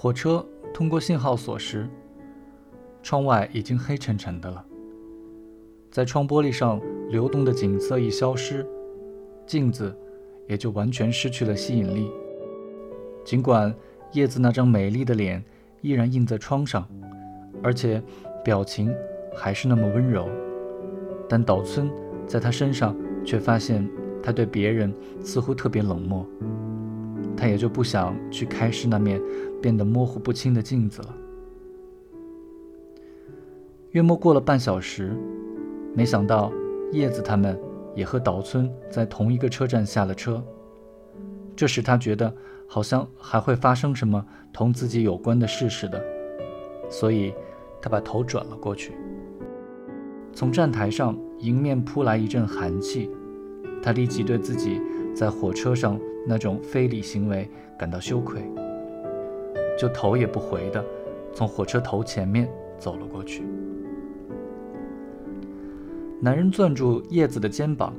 火车通过信号锁时，窗外已经黑沉沉的了。在窗玻璃上流动的景色一消失，镜子也就完全失去了吸引力。尽管叶子那张美丽的脸依然映在窗上，而且表情还是那么温柔，但岛村在他身上却发现他对别人似乎特别冷漠。他也就不想去开视那面变得模糊不清的镜子了。约莫过了半小时，没想到叶子他们也和岛村在同一个车站下了车，这时他觉得好像还会发生什么同自己有关的事似的，所以他把头转了过去。从站台上迎面扑来一阵寒气，他立即对自己在火车上。那种非礼行为感到羞愧，就头也不回地从火车头前面走了过去。男人攥住叶子的肩膀，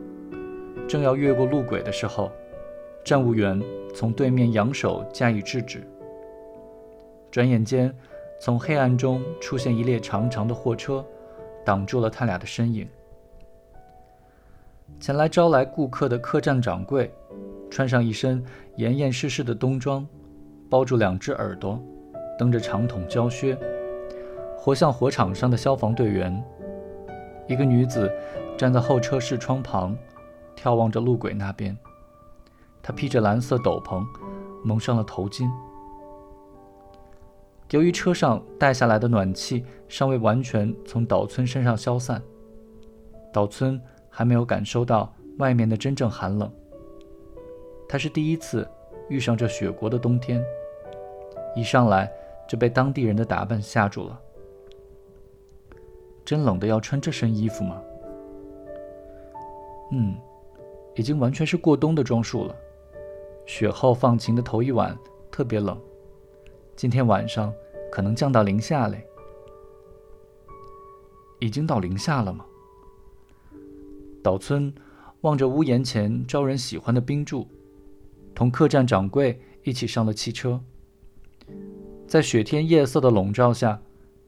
正要越过路轨的时候，站务员从对面扬手加以制止。转眼间，从黑暗中出现一列长长的货车，挡住了他俩的身影。前来招来顾客的客栈掌柜。穿上一身严严实实的冬装，包住两只耳朵，蹬着长筒胶靴，活像火场上的消防队员。一个女子站在候车室窗旁，眺望着路轨那边。她披着蓝色斗篷，蒙上了头巾。由于车上带下来的暖气尚未完全从岛村身上消散，岛村还没有感受到外面的真正寒冷。他是第一次遇上这雪国的冬天，一上来就被当地人的打扮吓住了。真冷的要穿这身衣服吗？嗯，已经完全是过冬的装束了。雪后放晴的头一晚特别冷，今天晚上可能降到零下嘞。已经到零下了吗？岛村望着屋檐前招人喜欢的冰柱。同客栈掌柜一起上了汽车，在雪天夜色的笼罩下，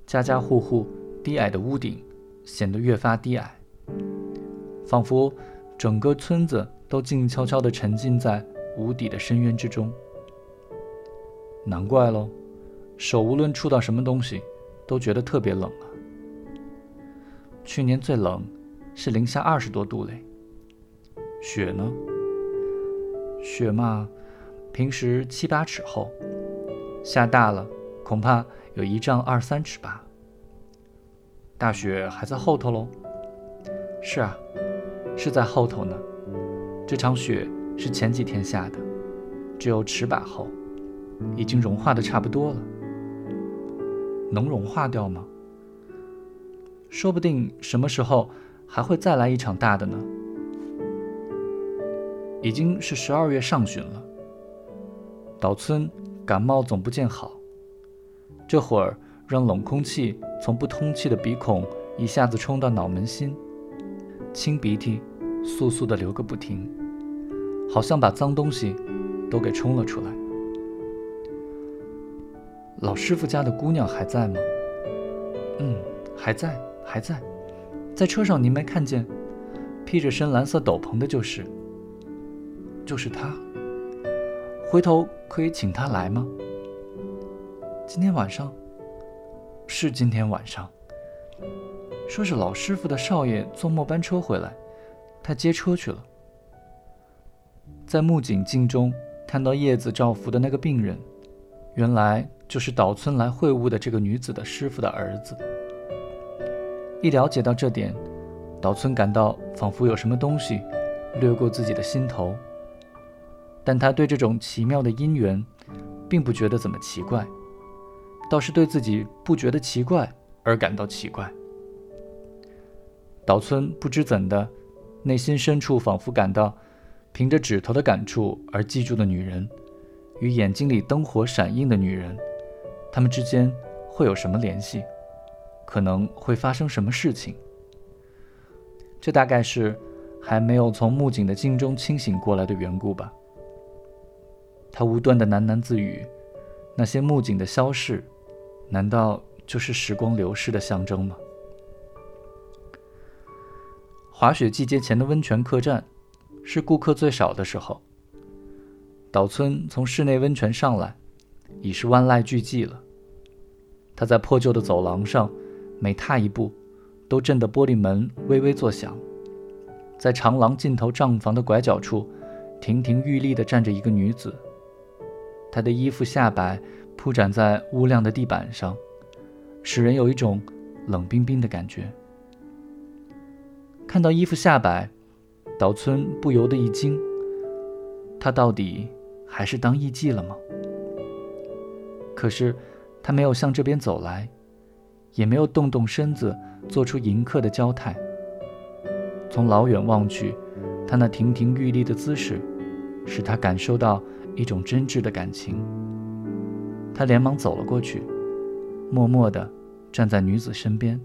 家家户户低矮的屋顶显得越发低矮，仿佛整个村子都静悄悄地沉浸在无底的深渊之中。难怪喽，手无论触到什么东西，都觉得特别冷啊。去年最冷是零下二十多度嘞，雪呢？雪嘛，平时七八尺厚，下大了恐怕有一丈二三尺吧。大雪还在后头喽。是啊，是在后头呢。这场雪是前几天下的，只有尺把厚，已经融化的差不多了。能融化掉吗？说不定什么时候还会再来一场大的呢。已经是十二月上旬了。岛村感冒总不见好，这会儿让冷空气从不通气的鼻孔一下子冲到脑门心，清鼻涕簌簌的流个不停，好像把脏东西都给冲了出来。老师傅家的姑娘还在吗？嗯，还在，还在，在车上您没看见，披着深蓝色斗篷的就是。就是他，回头可以请他来吗？今天晚上，是今天晚上。说是老师傅的少爷坐末班车回来，他接车去了。在木槿镜中看到叶子照拂的那个病人，原来就是岛村来会晤的这个女子的师傅的儿子。一了解到这点，岛村感到仿佛有什么东西掠过自己的心头。但他对这种奇妙的姻缘，并不觉得怎么奇怪，倒是对自己不觉得奇怪而感到奇怪。岛村不知怎的，内心深处仿佛感到，凭着指头的感触而记住的女人，与眼睛里灯火闪映的女人，他们之间会有什么联系？可能会发生什么事情？这大概是还没有从木槿的镜中清醒过来的缘故吧。他无端的喃喃自语，那些木槿的消逝，难道就是时光流逝的象征吗？滑雪季节前的温泉客栈，是顾客最少的时候。岛村从室内温泉上来，已是万籁俱寂了。他在破旧的走廊上，每踏一步，都震得玻璃门微微作响。在长廊尽头账房的拐角处，亭亭玉立地站着一个女子。他的衣服下摆铺展在乌亮的地板上，使人有一种冷冰冰的感觉。看到衣服下摆，岛村不由得一惊。他到底还是当艺妓了吗？可是，他没有向这边走来，也没有动动身子，做出迎客的交态。从老远望去，他那亭亭玉立的姿势，使他感受到。一种真挚的感情，他连忙走了过去，默默地站在女子身边。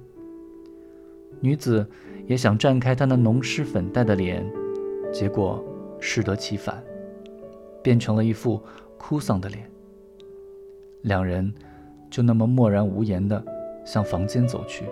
女子也想绽开她那浓湿粉黛的脸，结果适得其反，变成了一副哭丧的脸。两人就那么默然无言地向房间走去。